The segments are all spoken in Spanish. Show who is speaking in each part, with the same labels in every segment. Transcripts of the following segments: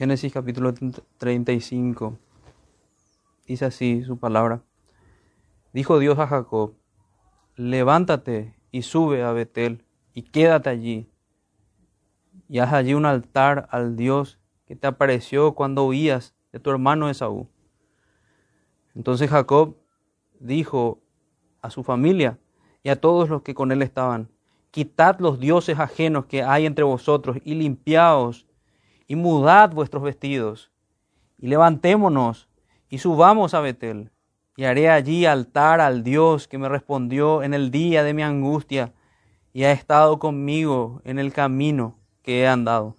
Speaker 1: Génesis capítulo 35. Dice así su palabra. Dijo Dios a Jacob, levántate y sube a Betel y quédate allí. Y haz allí un altar al Dios que te apareció cuando huías de tu hermano Esaú. Entonces Jacob dijo a su familia y a todos los que con él estaban, quitad los dioses ajenos que hay entre vosotros y limpiaos y mudad vuestros vestidos y levantémonos y subamos a Betel y haré allí altar al Dios que me respondió en el día de mi angustia y ha estado conmigo en el camino que he andado.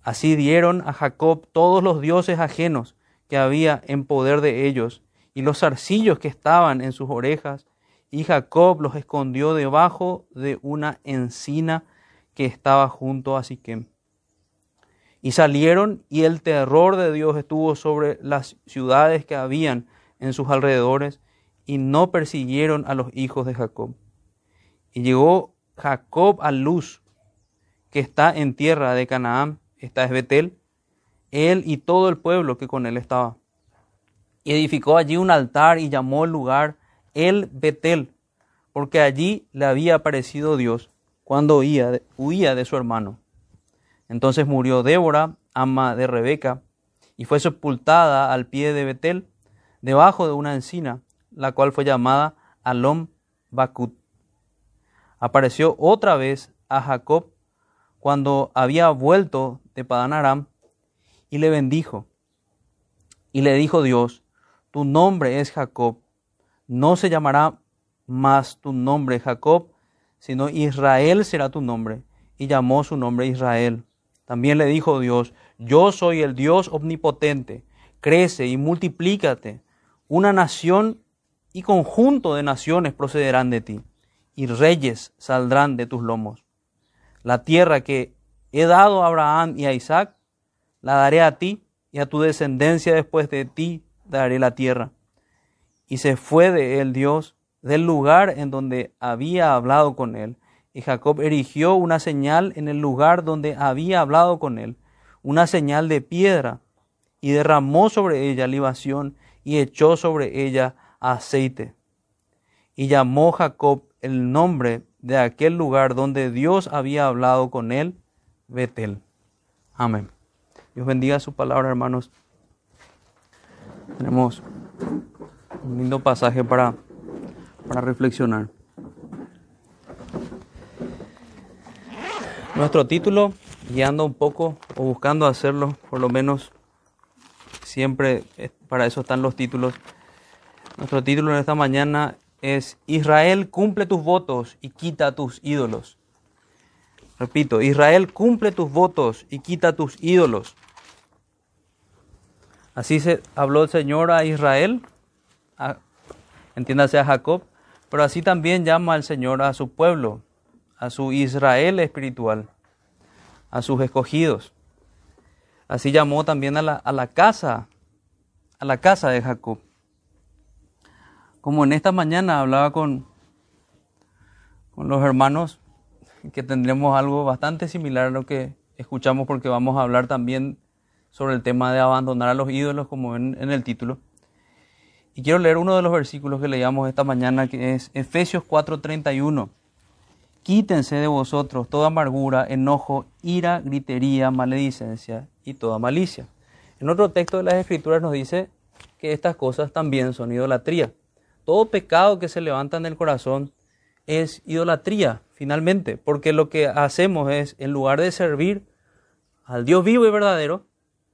Speaker 1: Así dieron a Jacob todos los dioses ajenos que había en poder de ellos, y los zarcillos que estaban en sus orejas, y Jacob los escondió debajo de una encina que estaba junto a Siquem. Y salieron, y el terror de Dios estuvo sobre las ciudades que habían en sus alrededores, y no persiguieron a los hijos de Jacob. Y llegó Jacob a Luz, que está en tierra de Canaán, esta es Betel, él y todo el pueblo que con él estaba. Y edificó allí un altar y llamó el lugar El Betel, porque allí le había aparecido Dios cuando huía huía de su hermano. Entonces murió Débora, ama de Rebeca, y fue sepultada al pie de Betel, debajo de una encina, la cual fue llamada Alom Bakut. Apareció otra vez a Jacob cuando había vuelto de Padán Aram y le bendijo. Y le dijo Dios, tu nombre es Jacob, no se llamará más tu nombre Jacob, sino Israel será tu nombre. Y llamó su nombre Israel. También le dijo Dios, yo soy el Dios omnipotente, crece y multiplícate. Una nación y conjunto de naciones procederán de ti, y reyes saldrán de tus lomos. La tierra que he dado a Abraham y a Isaac, la daré a ti y a tu descendencia después de ti daré la tierra. Y se fue de él Dios del lugar en donde había hablado con él. Y Jacob erigió una señal en el lugar donde había hablado con él, una señal de piedra, y derramó sobre ella libación y echó sobre ella aceite. Y llamó Jacob el nombre de aquel lugar donde Dios había hablado con él, Betel. Amén. Dios bendiga su palabra, hermanos. Tenemos un lindo pasaje para, para reflexionar. Nuestro título, guiando un poco o buscando hacerlo, por lo menos siempre para eso están los títulos. Nuestro título en esta mañana es Israel cumple tus votos y quita tus ídolos. Repito, Israel cumple tus votos y quita tus ídolos. Así se habló el Señor a Israel, entiéndase a Jacob, pero así también llama el Señor a su pueblo, a su Israel espiritual, a sus escogidos. Así llamó también a la, a la casa, a la casa de Jacob. Como en esta mañana hablaba con, con los hermanos, que tendremos algo bastante similar a lo que escuchamos porque vamos a hablar también sobre el tema de abandonar a los ídolos, como en, en el título. Y quiero leer uno de los versículos que leíamos esta mañana, que es Efesios 4:31. Quítense de vosotros toda amargura, enojo, ira, gritería, maledicencia y toda malicia. En otro texto de las Escrituras nos dice que estas cosas también son idolatría. Todo pecado que se levanta en el corazón es idolatría, finalmente, porque lo que hacemos es, en lugar de servir al Dios vivo y verdadero,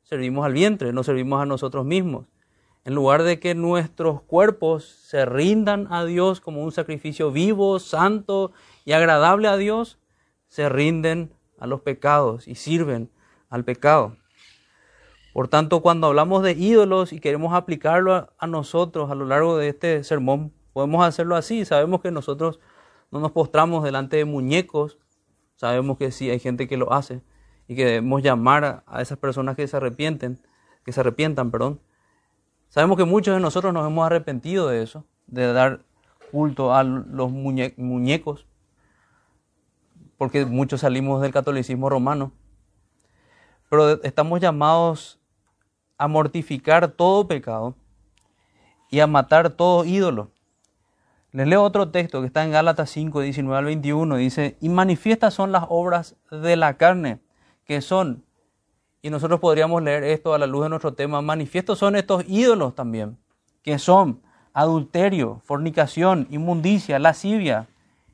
Speaker 1: servimos al vientre, no servimos a nosotros mismos. En lugar de que nuestros cuerpos se rindan a Dios como un sacrificio vivo, santo y agradable a Dios, se rinden a los pecados y sirven al pecado. Por tanto, cuando hablamos de ídolos y queremos aplicarlo a, nosotros a lo largo de este sermón, podemos hacerlo así. Sabemos que nosotros no nos postramos delante de muñecos. Sabemos que sí hay gente que lo hace y que debemos llamar a, esas personas que se arrepienten, que se arrepientan, perdón. Sabemos que muchos de nosotros nos hemos arrepentido de eso, de dar culto a los muñecos, porque muchos salimos del catolicismo romano. pero estamos llamados a mortificar todo pecado y a matar todo ídolo. Les leo otro texto que está en Gálatas 5, 19 al 21. Dice, y manifiestas son las obras de la carne, que son, y nosotros podríamos leer esto a la luz de nuestro tema, manifiestos son estos ídolos también, que son adulterio, fornicación, inmundicia, lascivia,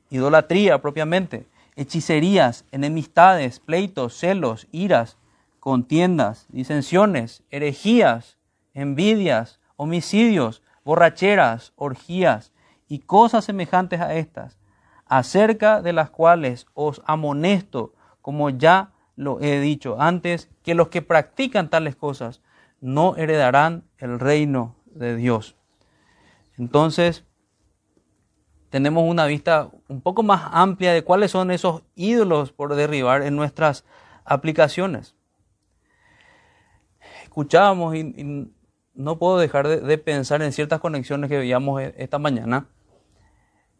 Speaker 1: idolatría propiamente, hechicerías, enemistades, pleitos, celos, iras, contiendas, disensiones, herejías, envidias, homicidios, borracheras, orgías y cosas semejantes a estas, acerca de las cuales os amonesto, como ya lo he dicho antes, que los que practican tales cosas no heredarán el reino de Dios. Entonces, tenemos una vista un poco más amplia de cuáles son esos ídolos por derribar en nuestras aplicaciones. Escuchábamos y, no puedo dejar de, pensar en ciertas conexiones que veíamos e, esta mañana.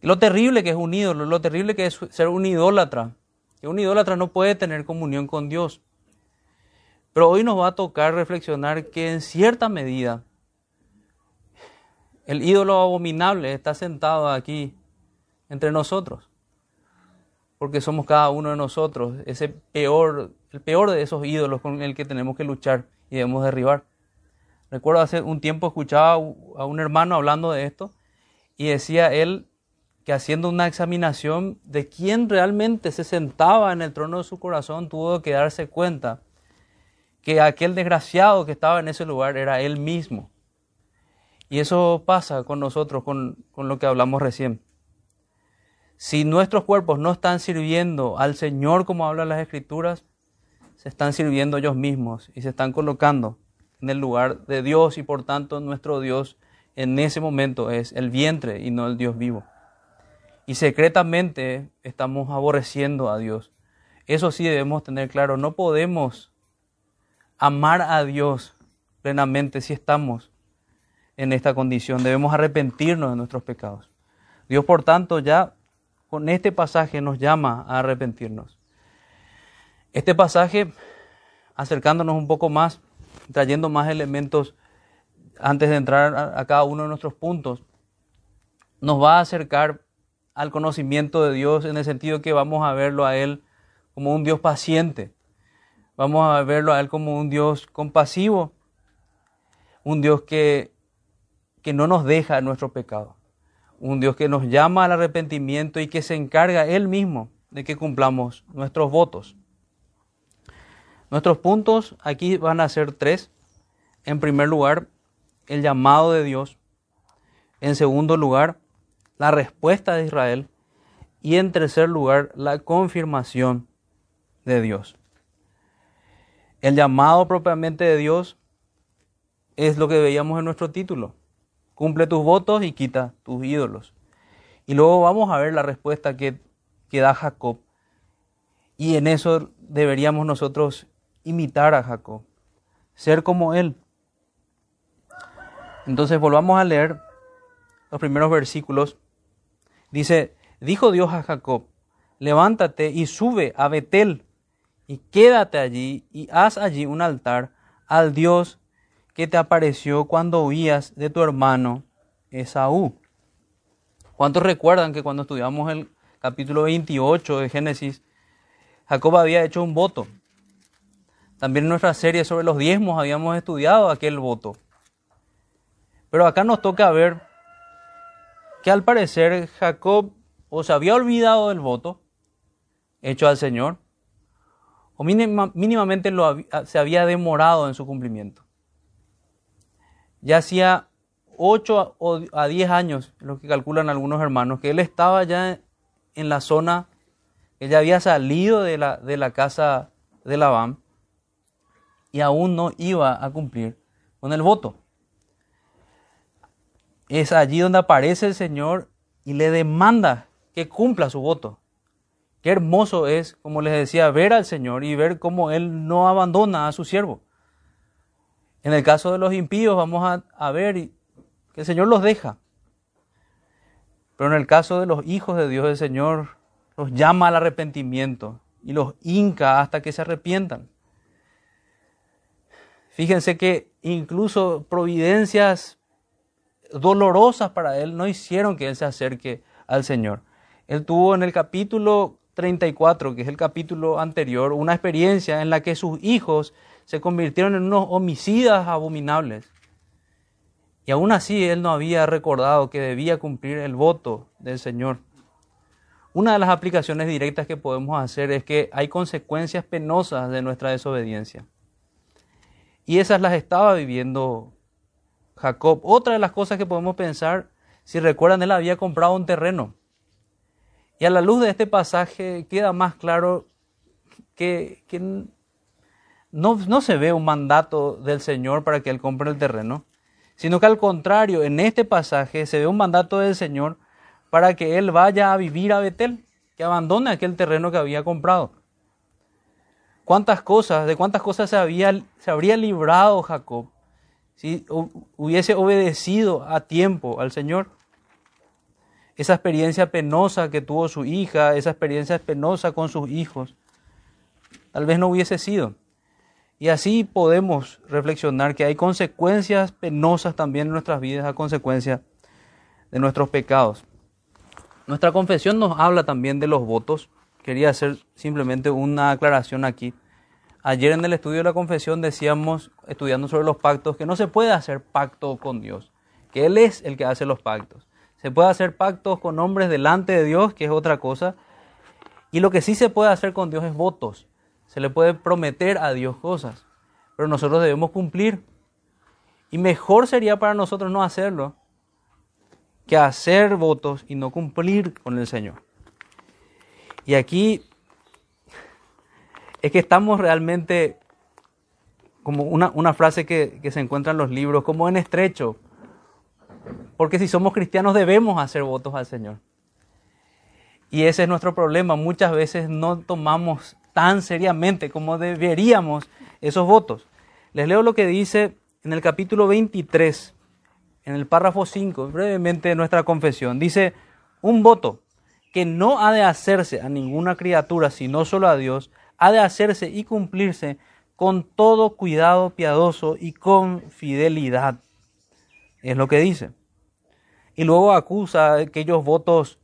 Speaker 1: Lo terrible que es un ídolo, lo terrible que es ser un idólatra. Que un idólatra no puede tener comunión con Dios. Pero hoy nos va a tocar reflexionar que en cierta medida el ídolo abominable está sentado aquí entre nosotros. Porque somos cada uno de nosotros ese peor, el peor de esos ídolos con el que tenemos que luchar y debemos derribar. Recuerdo hace un tiempo escuchaba a un hermano hablando de esto y decía él que haciendo una examinación de quién realmente se sentaba en el trono de su corazón, tuvo que darse cuenta que aquel desgraciado que estaba en ese lugar era él mismo. Y eso pasa con nosotros, con, con lo que hablamos recién. Si nuestros cuerpos no están sirviendo al Señor como hablan las Escrituras, se están sirviendo ellos mismos y se están colocando en el lugar de Dios y por tanto nuestro Dios en ese momento es el vientre y no el Dios vivo. Y secretamente estamos aborreciendo a Dios. Eso sí debemos tener claro, no podemos amar a Dios plenamente si estamos en esta condición. Debemos arrepentirnos de nuestros pecados. Dios, por tanto, ya con este pasaje nos llama a arrepentirnos. Este pasaje, acercándonos un poco más, trayendo más elementos antes de entrar a, cada uno de nuestros puntos, nos va a acercar al conocimiento de Dios en el sentido que vamos a verlo a Él como un Dios paciente, vamos a verlo a Él como un Dios compasivo, un Dios que, que no nos deja nuestro pecado, un Dios que nos llama al arrepentimiento y que se encarga Él mismo de que cumplamos nuestros votos. Nuestros puntos aquí van a ser tres. En primer lugar, el llamado de Dios. En segundo lugar, la respuesta de Israel. Y en tercer lugar, la confirmación de Dios. El llamado propiamente de Dios es lo que veíamos en nuestro título. Cumple tus votos y quita tus ídolos. Y luego vamos a ver la respuesta que, que da Jacob. Y en eso deberíamos nosotros imitar a Jacob, ser como él. Entonces volvamos a leer los primeros versículos. Dice, dijo Dios a Jacob, levántate y sube a Betel y quédate allí y haz allí un altar al Dios que te apareció cuando huías de tu hermano Esaú. ¿Cuántos recuerdan que cuando estudiamos el capítulo 28 de Génesis, Jacob había hecho un voto? También en nuestra serie sobre los diezmos habíamos estudiado aquel voto. Pero acá nos toca ver que al parecer Jacob o se había olvidado del voto hecho al Señor, o mínimamente se había demorado en su cumplimiento. Ya hacía 8 a 10 años, lo que calculan algunos hermanos, que él estaba ya en la zona, que ya había salido de la, de la casa de Labán, y aún no iba a cumplir con el voto. Es allí donde aparece el Señor y le demanda que cumpla su voto. Qué hermoso es, como les decía, ver al Señor y ver cómo Él no abandona a su siervo. En el caso de los impíos vamos a, ver que el Señor los deja. Pero en el caso de los hijos de Dios, el Señor los llama al arrepentimiento y los hinca hasta que se arrepientan. Fíjense que incluso providencias dolorosas para él no hicieron que él se acerque al Señor. Él tuvo en el capítulo 34, que es el capítulo anterior, una experiencia en la que sus hijos se convirtieron en unos homicidas abominables. Y aún así él no había recordado que debía cumplir el voto del Señor. Una de las aplicaciones directas que podemos hacer es que hay consecuencias penosas de nuestra desobediencia. Y esas las estaba viviendo Jacob. Otra de las cosas que podemos pensar, si recuerdan, él había comprado un terreno. Y a la luz de este pasaje queda más claro que, no, no se ve un mandato del Señor para que él compre el terreno, sino que al contrario, en este pasaje se ve un mandato del Señor para que él vaya a vivir a Betel, que abandone aquel terreno que había comprado. ¿Cuántas cosas, de cuántas cosas se, había, se habría librado Jacob si hubiese obedecido a tiempo al Señor? Esa experiencia penosa que tuvo su hija, esa experiencia penosa con sus hijos, tal vez no hubiese sido. Y así podemos reflexionar que hay consecuencias penosas también en nuestras vidas a consecuencia de nuestros pecados. Nuestra confesión nos habla también de los votos. Quería hacer simplemente una aclaración aquí. Ayer en el estudio de la confesión decíamos, estudiando sobre los pactos, que no se puede hacer pacto con Dios, que Él es el que hace los pactos. Se puede hacer pactos con hombres delante de Dios, que es otra cosa. Y lo que sí se puede hacer con Dios es votos. Se le puede prometer a Dios cosas, pero nosotros debemos cumplir. Y mejor sería para nosotros no hacerlo, que hacer votos y no cumplir con el Señor. Y aquí es que estamos realmente, como una, frase que, que, se encuentra en los libros, como en estrecho. Porque si somos cristianos debemos hacer votos al Señor. Y ese es nuestro problema. Muchas veces no tomamos tan seriamente como deberíamos esos votos. Les leo lo que dice en el capítulo 23 en el párrafo 5, brevemente nuestra confesión, dice, un voto que no ha de hacerse a ninguna criatura, sino solo a Dios, ha de hacerse y cumplirse con todo cuidado piadoso y con fidelidad. Es lo que dice. Y luego acusa aquellos votos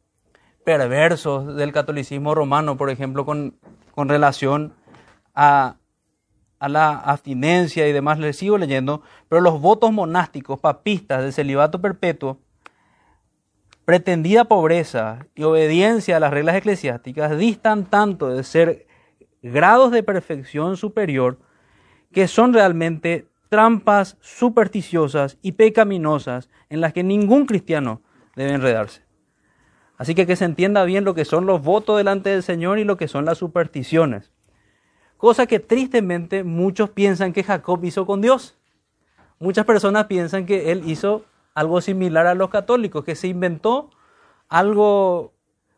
Speaker 1: perversos del catolicismo romano, por ejemplo, con, con relación a la abstinencia y demás, le sigo leyendo, pero los votos monásticos papistas del celibato perpetuo, pretendida pobreza y obediencia a las reglas eclesiásticas distan tanto de ser grados de perfección superior que son realmente trampas supersticiosas y pecaminosas en las que ningún cristiano debe enredarse. Así que que se entienda bien lo que son los votos delante del Señor y lo que son las supersticiones. Cosa que tristemente muchos piensan que Jacob hizo con Dios. Muchas personas piensan que él hizo algo similar a los católicos, que se inventó algo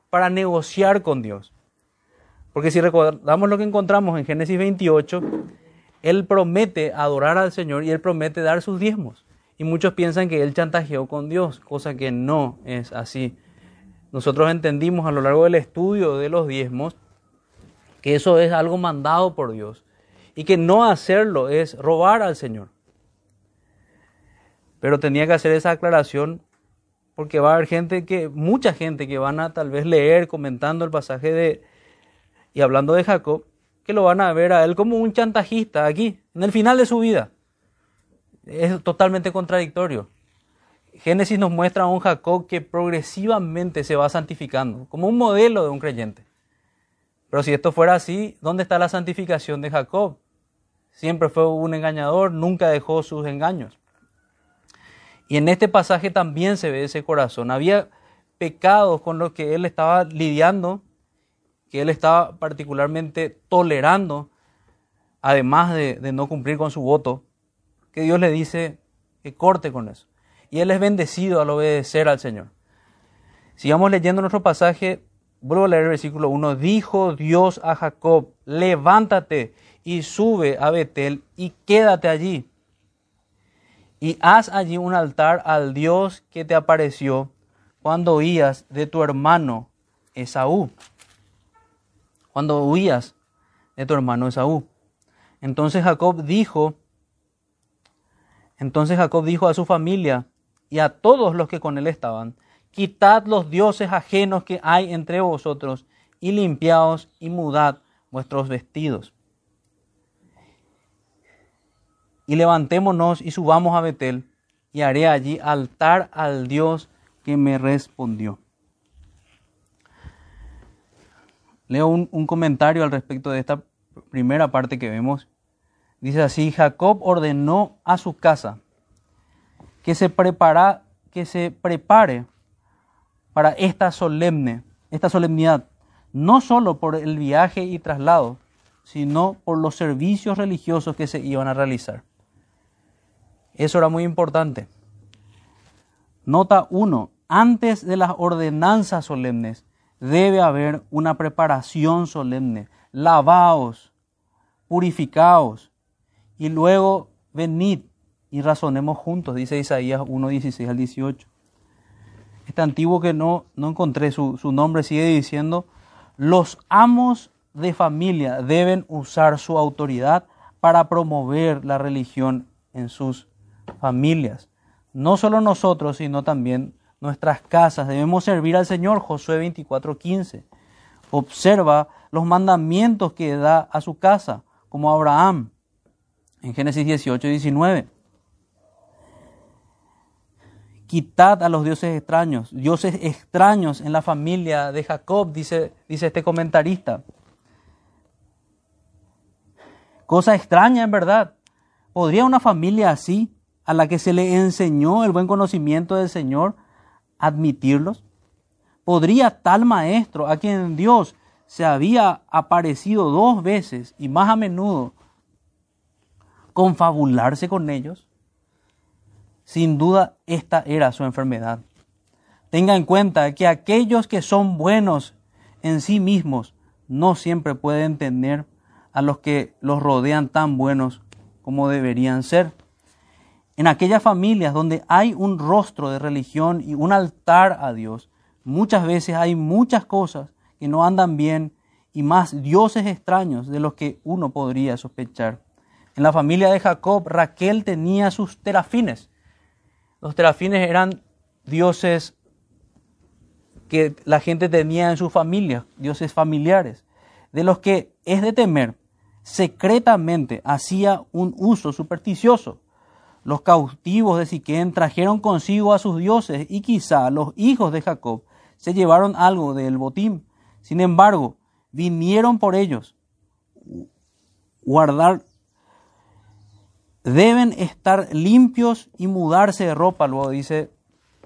Speaker 1: para negociar con Dios. Porque si recordamos lo que encontramos en Génesis 28, él promete adorar al Señor y él promete dar sus diezmos. Y muchos piensan que él chantajeó con Dios, cosa que no es así. Nosotros entendimos a lo largo del estudio de los diezmos que eso es algo mandado por Dios y que no hacerlo es robar al Señor. Pero tenía que hacer esa aclaración porque va a haber gente que, mucha gente que van a tal vez leer comentando el pasaje de y hablando de Jacob, que lo van a ver a él como un chantajista aquí, en el final de su vida. Es totalmente contradictorio. Génesis nos muestra a un Jacob que progresivamente se va santificando, como un modelo de un creyente. Pero si esto fuera así, ¿dónde está la santificación de Jacob? Siempre fue un engañador, nunca dejó sus engaños. Y en este pasaje también se ve ese corazón. Había pecados con los que él estaba lidiando, que él estaba particularmente tolerando, además de, de no cumplir con su voto, que Dios le dice que corte con eso. Y él es bendecido al obedecer al Señor. Sigamos leyendo nuestro pasaje Vuelvo a leer el versículo 1. Dijo Dios a Jacob, levántate y sube a Betel y quédate allí. Y haz allí un altar al Dios que te apareció cuando huías de tu hermano Esaú. Cuando huías de tu hermano Esaú. Entonces Jacob dijo Entonces Jacob dijo a su familia y a todos los que con él estaban, quitad los dioses ajenos que hay entre vosotros y limpiaos y mudad vuestros vestidos. Y levantémonos y subamos a Betel y haré allí altar al Dios que me respondió. Leo un, comentario al respecto de esta primera parte que vemos Dice así, Jacob ordenó a su casa que se, prepara, que se prepare para esta solemne, esta solemnidad, no solo por el viaje y traslado, sino por los servicios religiosos que se iban a realizar. Eso era muy importante. Nota 1. Antes de las ordenanzas solemnes debe haber una preparación solemne. Lavaos, purificaos, y luego venid y razonemos juntos, dice Isaías 1, 16 al 18. Este antiguo que no, no encontré su, su nombre sigue diciendo, los amos de familia deben usar su autoridad para promover la religión en sus familias. No solo nosotros, sino también nuestras casas. Debemos servir al Señor, Josué 24:15. Observa los mandamientos que da a su casa, como Abraham en Génesis 18 y 19. Quitad a los dioses extraños, dioses extraños en la familia de Jacob, dice, dice este comentarista. Cosa extraña en verdad. ¿Podría una familia así, a la que se le enseñó el buen conocimiento del Señor, admitirlos? ¿Podría tal maestro, a quien Dios se había aparecido dos veces y más a menudo, confabularse con ellos? Sin duda esta era su enfermedad. Tenga en cuenta que aquellos que son buenos en sí mismos no siempre pueden tener a los que los rodean tan buenos como deberían ser. En aquellas familias donde hay un rostro de religión y un altar a Dios, muchas veces hay muchas cosas que no andan bien y más dioses extraños de los que uno podría sospechar. En la familia de Jacob, Raquel tenía sus terafines. Los terafines eran dioses que la gente tenía en su familia, dioses familiares, de los que es de temer, secretamente hacía un uso supersticioso. Los cautivos de Siquén trajeron consigo a sus dioses y quizá los hijos de Jacob se llevaron algo del botín. Sin embargo, vinieron por ellos guardar deben estar limpios y mudarse de ropa, luego dice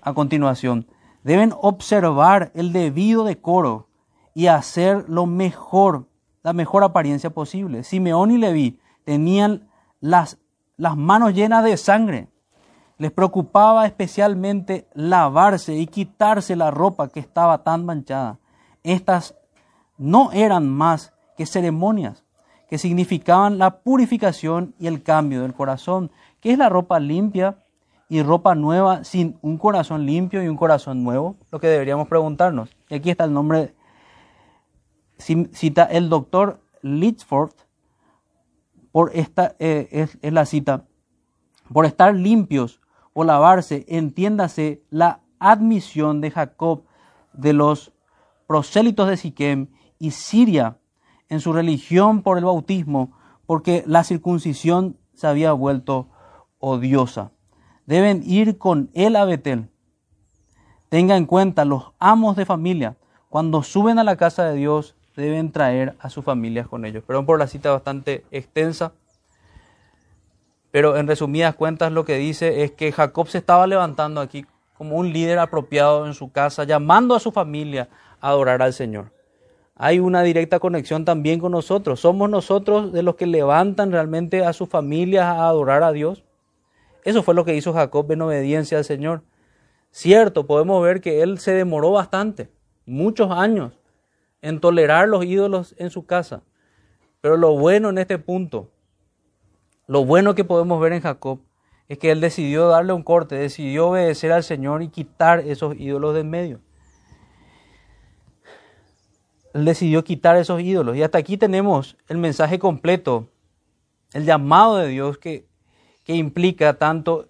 Speaker 1: a continuación. Deben observar el debido decoro y hacer lo mejor, la mejor apariencia posible. Simeón y Leví tenían las, las manos llenas de sangre. Les preocupaba especialmente lavarse y quitarse la ropa que estaba tan manchada. Estas no eran más que ceremonias que significaban la purificación y el cambio del corazón. ¿Qué es la ropa limpia y ropa nueva sin un corazón limpio y un corazón nuevo? Lo que deberíamos preguntarnos. Y aquí está el nombre, cita el doctor Litchford, por esta eh, es, es la cita, por estar limpios o lavarse, entiéndase la admisión de Jacob de los prosélitos de Siquem y Siria en su religión por el bautismo, porque la circuncisión se había vuelto odiosa. Deben ir con él a Betel. Tenga en cuenta los amos de familia, cuando suben a la casa de Dios, deben traer a sus familias con ellos. Perdón por la cita bastante extensa, pero en resumidas cuentas lo que dice es que Jacob se estaba levantando aquí como un líder apropiado en su casa, llamando a su familia a adorar al Señor hay una directa conexión también con nosotros. Somos nosotros de los que levantan realmente a sus familias a adorar a Dios. Eso fue lo que hizo Jacob en obediencia al Señor. Cierto, podemos ver que él se demoró bastante, muchos años, en tolerar los ídolos en su casa. Pero lo bueno en este punto, lo bueno que podemos ver en Jacob, es que él decidió darle un corte, decidió obedecer al Señor y quitar esos ídolos de en medio. Decidió quitar esos ídolos. Y hasta aquí tenemos el mensaje completo, el llamado de Dios que, que implica tanto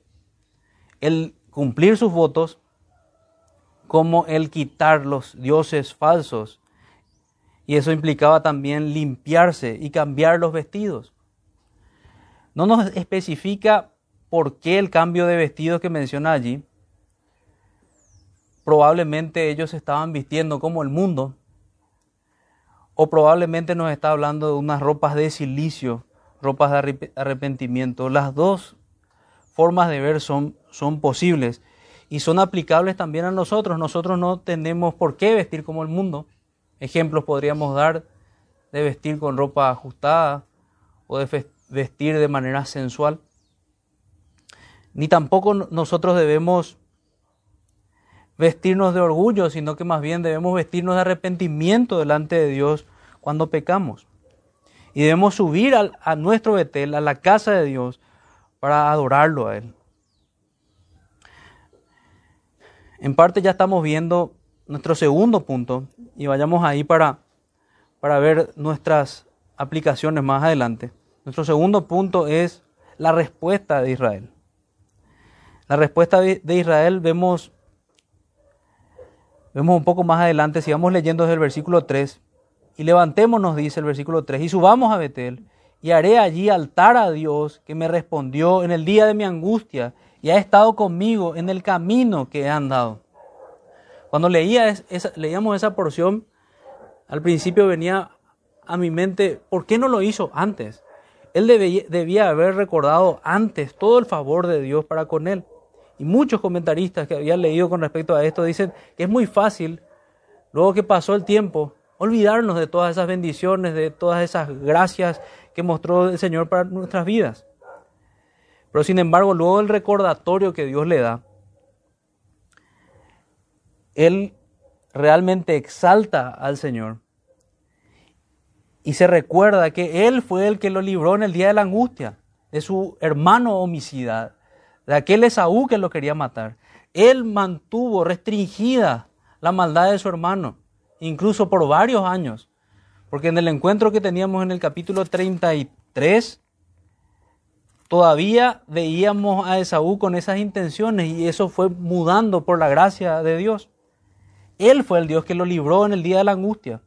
Speaker 1: el cumplir sus votos como el quitar los dioses falsos. Y eso implicaba también limpiarse y cambiar los vestidos. No nos especifica por qué el cambio de vestidos que menciona allí. Probablemente ellos estaban vistiendo como el mundo, o probablemente nos está hablando de unas ropas de silicio, ropas de arrepentimiento. Las dos formas de ver son, son posibles y son aplicables también a nosotros. Nosotros no tenemos por qué vestir como el mundo. Ejemplos podríamos dar de vestir con ropa ajustada o de vestir de manera sensual. Ni tampoco nosotros debemos vestirnos de orgullo, sino que más bien debemos vestirnos de arrepentimiento delante de Dios cuando pecamos. Y debemos subir a nuestro Betel, a la casa de Dios, para adorarlo a Él. En parte ya estamos viendo nuestro segundo punto y vayamos ahí para, para ver nuestras aplicaciones más adelante. Nuestro segundo punto es la respuesta de Israel. La respuesta de Israel vemos Vemos un poco más adelante, si vamos leyendo desde el versículo 3, y levantémonos, dice el versículo 3, y subamos a Betel, y haré allí altar a Dios que me respondió en el día de mi angustia, y ha estado conmigo en el camino que he andado. Cuando leíamos esa porción, al principio venía a mi mente, ¿por qué no lo hizo antes? Él debía haber recordado antes todo el favor de Dios para con él. Y muchos comentaristas que habían leído con respecto a esto dicen que es muy fácil, luego que pasó el tiempo, olvidarnos de todas esas bendiciones, de todas esas gracias que mostró el Señor para nuestras vidas. Pero sin embargo, luego el recordatorio que Dios le da, Él realmente exalta al Señor y se recuerda que Él fue el que lo libró en el día de la angustia, de su hermano homicida, de aquel Esaú que lo quería matar. Él mantuvo restringida la maldad de su hermano, incluso por varios años. Porque en el encuentro que teníamos en el capítulo 33, todavía veíamos a Esaú con esas intenciones y eso fue mudando por la gracia de Dios. Él fue el Dios que lo libró en el día de la angustia.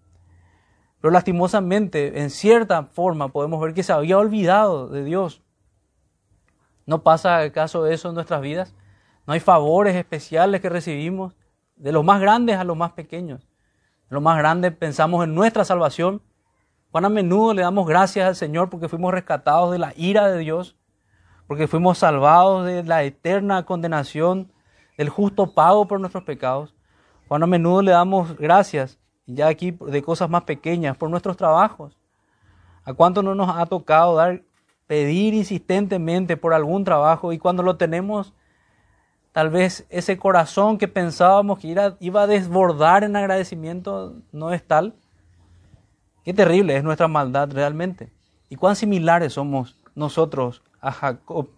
Speaker 1: Pero lastimosamente, en cierta forma, podemos ver que se había olvidado de Dios. ¿No pasa acaso eso en nuestras vidas? ¿No hay favores especiales que recibimos? De los más grandes a los más pequeños. Los más grandes pensamos en nuestra salvación. Cuán a menudo le damos gracias al Señor porque fuimos rescatados de la ira de Dios, porque fuimos salvados de la eterna condenación, del justo pago por nuestros pecados. Cuán a menudo le damos gracias, ya aquí de cosas más pequeñas, por nuestros trabajos. ¿A cuánto no nos ha tocado dar pedir insistentemente por algún trabajo y cuando lo tenemos, tal vez ese corazón que pensábamos que iba a desbordar en agradecimiento no es tal. Qué terrible es nuestra maldad realmente. Y cuán similares somos nosotros a Jacob.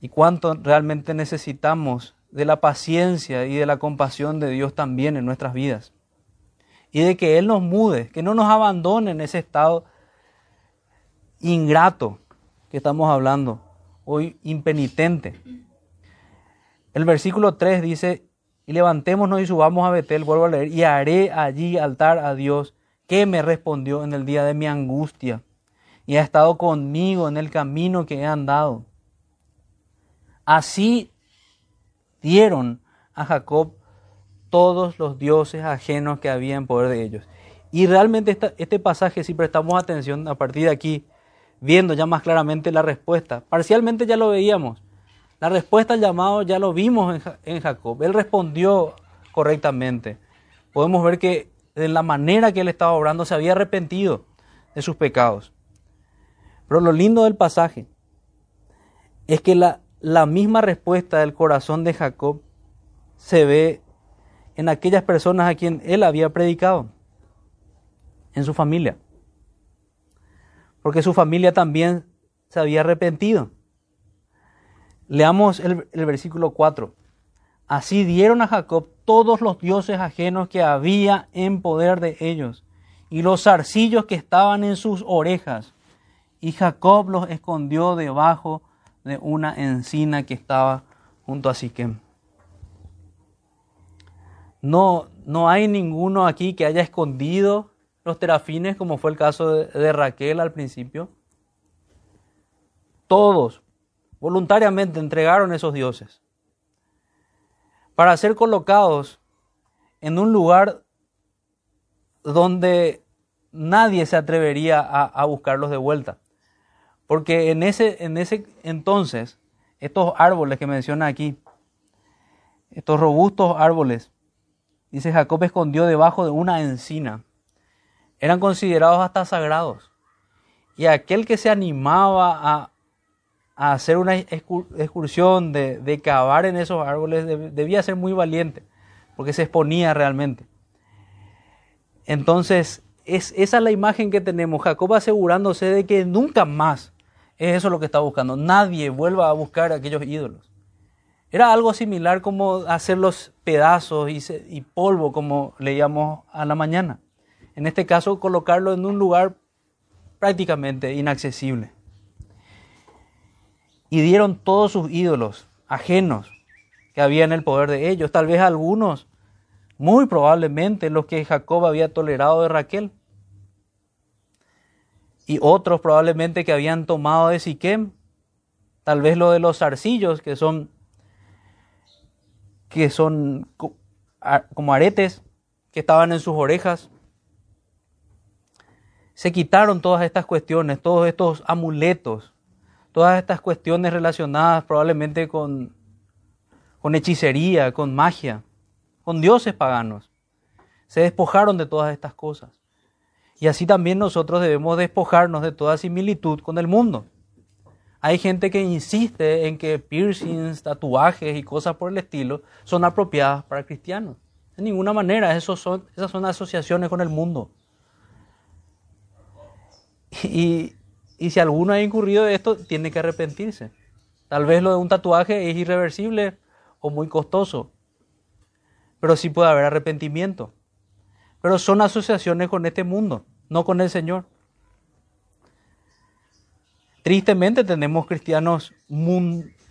Speaker 1: Y cuánto realmente necesitamos de la paciencia y de la compasión de Dios también en nuestras vidas. Y de que Él nos mude, que no nos abandone en ese estado ingrato que estamos hablando, hoy impenitente. El versículo 3 dice, y levantémonos y subamos a Betel, vuelvo a leer, y haré allí altar a Dios, que me respondió en el día de mi angustia, y ha estado conmigo en el camino que he andado. Así dieron a Jacob todos los dioses ajenos que había en poder de ellos. Y realmente este pasaje, si prestamos atención a partir de aquí, viendo ya más claramente la respuesta. Parcialmente ya lo veíamos. La respuesta al llamado ya lo vimos en, Jacob. Él respondió correctamente. Podemos ver que en la manera que él estaba obrando se había arrepentido de sus pecados. Pero lo lindo del pasaje es que la, la misma respuesta del corazón de Jacob se ve en aquellas personas a quien él había predicado, en su familia porque su familia también se había arrepentido. Leamos el, versículo 4. Así dieron a Jacob todos los dioses ajenos que había en poder de ellos, y los zarcillos que estaban en sus orejas, y Jacob los escondió debajo de una encina que estaba junto a Siquem. No, no hay ninguno aquí que haya escondido los terafines, como fue el caso de, Raquel al principio. Todos voluntariamente entregaron esos dioses para ser colocados en un lugar donde nadie se atrevería a, buscarlos de vuelta. Porque en ese, en ese entonces, estos árboles que menciona aquí, estos robustos árboles, dice Jacob escondió debajo de una encina, eran considerados hasta sagrados. Y aquel que se animaba a, a hacer una excursión de, de, cavar en esos árboles debía ser muy valiente, porque se exponía realmente. Entonces, es, esa es la imagen que tenemos. Jacob asegurándose de que nunca más es eso lo que está buscando. Nadie vuelva a buscar aquellos ídolos. Era algo similar como hacer los pedazos y, y polvo, como leíamos a la mañana. En este caso, colocarlo en un lugar prácticamente inaccesible. Y dieron todos sus ídolos ajenos que había en el poder de ellos. Tal vez algunos muy probablemente los que Jacob había tolerado de Raquel. Y otros probablemente que habían tomado de Siquem. Tal vez lo de los zarcillos, que son, que son como aretes que estaban en sus orejas. Se quitaron todas estas cuestiones, todos estos amuletos, todas estas cuestiones relacionadas probablemente con, con hechicería, con magia con dioses paganos. Se despojaron de todas estas cosas. Y así también nosotros debemos despojarnos de toda similitud con el mundo. Hay gente que insiste en que piercings, tatuajes y cosas por el estilo son apropiadas para cristianos. De ninguna manera, esos son, esas son asociaciones con el mundo. Y, y si alguno ha incurrido en esto, tiene que arrepentirse. Tal vez lo de un tatuaje es irreversible o muy costoso pero sí puede haber arrepentimiento. Pero son asociaciones con este mundo, no con el Señor. Tristemente tenemos cristianos,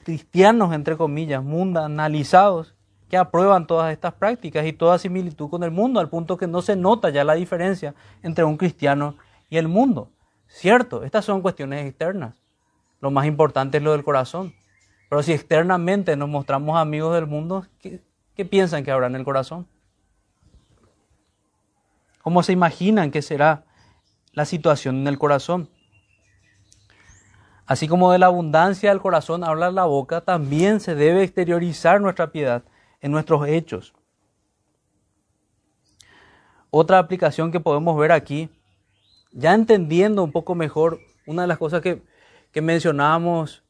Speaker 1: cristianos entre comillas, mundanalizados, que aprueban todas estas prácticas y toda similitud con el mundo, al punto que no se nota ya la diferencia entre un cristiano y el mundo. Cierto, estas son cuestiones externas. Lo más importante es lo del corazón. Pero si externamente nos mostramos amigos del mundo, ¿Qué piensan que habrá en el corazón? ¿Cómo se imaginan que será la situación en el corazón? Así como de la abundancia del corazón habla la boca, también se debe exteriorizar nuestra piedad en nuestros hechos. Otra aplicación que podemos ver aquí, ya entendiendo un poco mejor una de las cosas que, que mencionábamos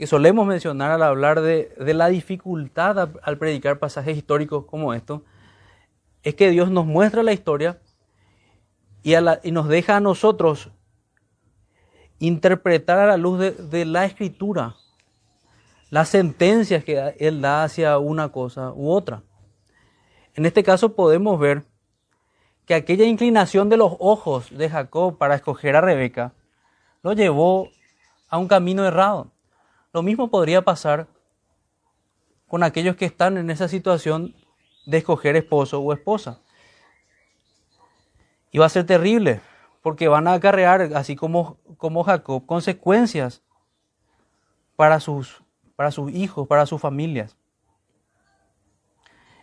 Speaker 1: que solemos mencionar al hablar de, la dificultad al, predicar pasajes históricos como estos, es que Dios nos muestra la historia y, y nos deja a nosotros interpretar a la luz de, de, la escritura las sentencias que Él da hacia una cosa u otra. En este caso podemos ver que aquella inclinación de los ojos de Jacob para escoger a Rebeca lo llevó a un camino errado. Lo mismo podría pasar con aquellos que están en esa situación de escoger esposo o esposa. Y va a ser terrible, porque van a acarrear, así como, como Jacob, consecuencias para sus, para sus hijos, para sus familias.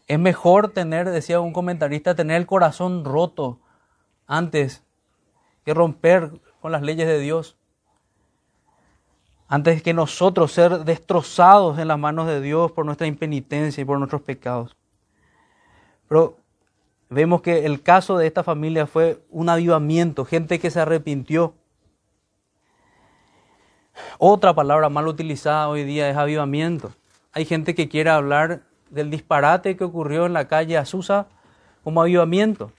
Speaker 1: Es mejor tener, decía un comentarista, tener el corazón roto antes que romper con las leyes de Dios antes que nosotros ser destrozados en las manos de Dios por nuestra impenitencia y por nuestros pecados. Pero vemos que el caso de esta familia fue un avivamiento, gente que se arrepintió. Otra palabra mal utilizada hoy día es avivamiento. Hay gente que quiere hablar del disparate que ocurrió en la calle Azusa como avivamiento.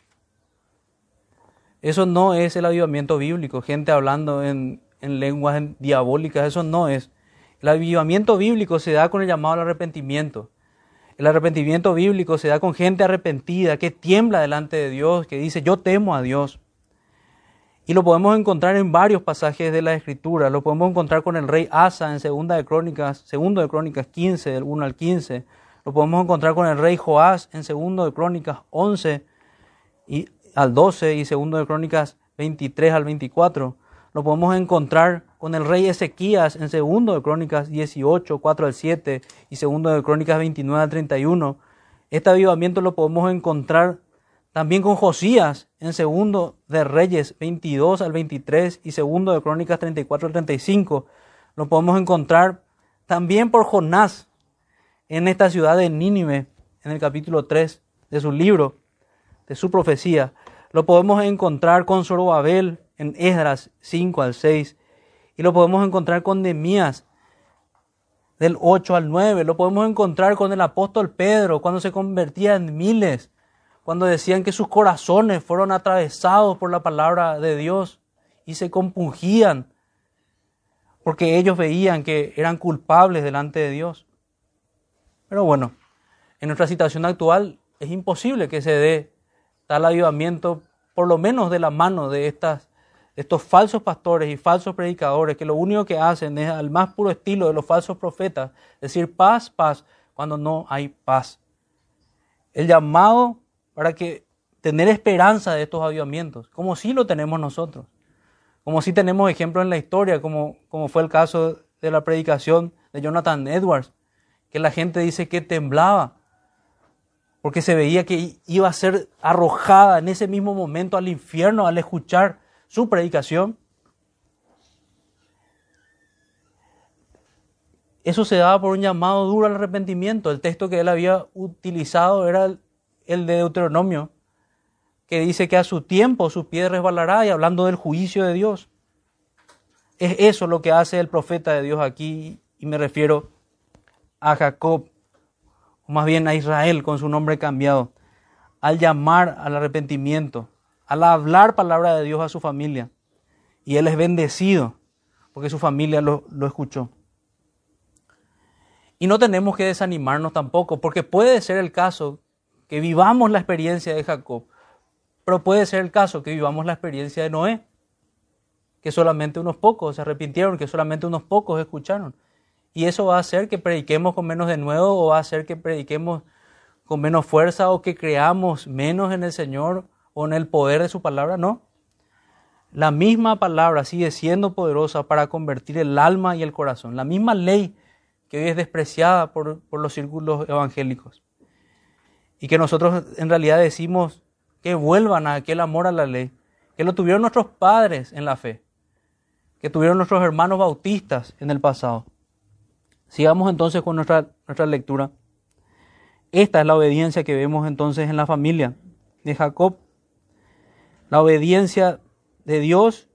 Speaker 1: Eso no es el avivamiento bíblico, gente hablando en en lenguas diabólicas, eso no es. El avivamiento bíblico se da con el llamado al arrepentimiento. El arrepentimiento bíblico se da con gente arrepentida que tiembla delante de Dios, que dice, yo temo a Dios. Y lo podemos encontrar en varios pasajes de la Escritura. Lo podemos encontrar con el rey Asa en Segunda de Crónicas, Segundo de Crónicas 15, del 1 al 15. Lo podemos encontrar con el rey Joás en Segundo de Crónicas 11 y al 12 y Segundo de Crónicas 23 al 24. Lo podemos encontrar con el rey Ezequías en Segundo de Crónicas 18, 4 al 7 y Segundo de Crónicas 29 al 31. Este avivamiento lo podemos encontrar también con Josías en segundo de Reyes 22 al 23 y segundo de Crónicas 34 al 35. Lo podemos encontrar también por Jonás en esta ciudad de Nínive en el capítulo 3 de su libro, de su profecía. Lo podemos encontrar con Zorobabel en Esdras 5 al 6 y lo podemos encontrar con Nemías del 8 al 9. Lo podemos encontrar con el apóstol Pedro cuando se convertía en miles cuando decían que sus corazones fueron atravesados por la palabra de Dios y se compungían porque ellos veían que eran culpables delante de Dios. Pero bueno, en nuestra situación actual es imposible que se dé tal avivamiento, por lo menos de la mano de estas, estos falsos pastores y falsos predicadores, que lo único que hacen es al más puro estilo de los falsos profetas, decir paz, paz, cuando no hay paz. El llamado para que tener esperanza de estos avivamientos, como si lo tenemos nosotros, como si tenemos ejemplos en la historia, como, como fue el caso de la predicación de Jonathan Edwards, que la gente dice que temblaba, porque se veía que iba a ser arrojada en ese mismo momento al infierno al escuchar su predicación. Eso se daba por un llamado duro al arrepentimiento. El texto que él había utilizado era el, de Deuteronomio, que dice que a su tiempo su pie resbalará y hablando del juicio de Dios. Es eso lo que hace el profeta de Dios aquí y me refiero a Jacob, o más bien a Israel con su nombre cambiado, al llamar al arrepentimiento, al hablar palabra de Dios a su familia. Y él es bendecido porque su familia lo, lo escuchó. Y no tenemos que desanimarnos tampoco, porque puede ser el caso que vivamos la experiencia de Jacob, pero puede ser el caso que vivamos la experiencia de Noé, que solamente unos pocos se arrepintieron, que solamente unos pocos escucharon. Y eso va a hacer que prediquemos con menos de nuevo o va a hacer que prediquemos con menos fuerza o que creamos menos en el Señor o en el poder de su palabra, no. La misma palabra sigue siendo poderosa para convertir el alma y el corazón. La misma ley que hoy es despreciada por, por los círculos evangélicos y que nosotros en realidad decimos que vuelvan a aquel amor a la ley, que lo tuvieron nuestros padres en la fe, que tuvieron nuestros hermanos bautistas en el pasado. Sigamos entonces con nuestra, nuestra lectura. Esta es la obediencia que vemos entonces en la familia de Jacob. La obediencia de Dios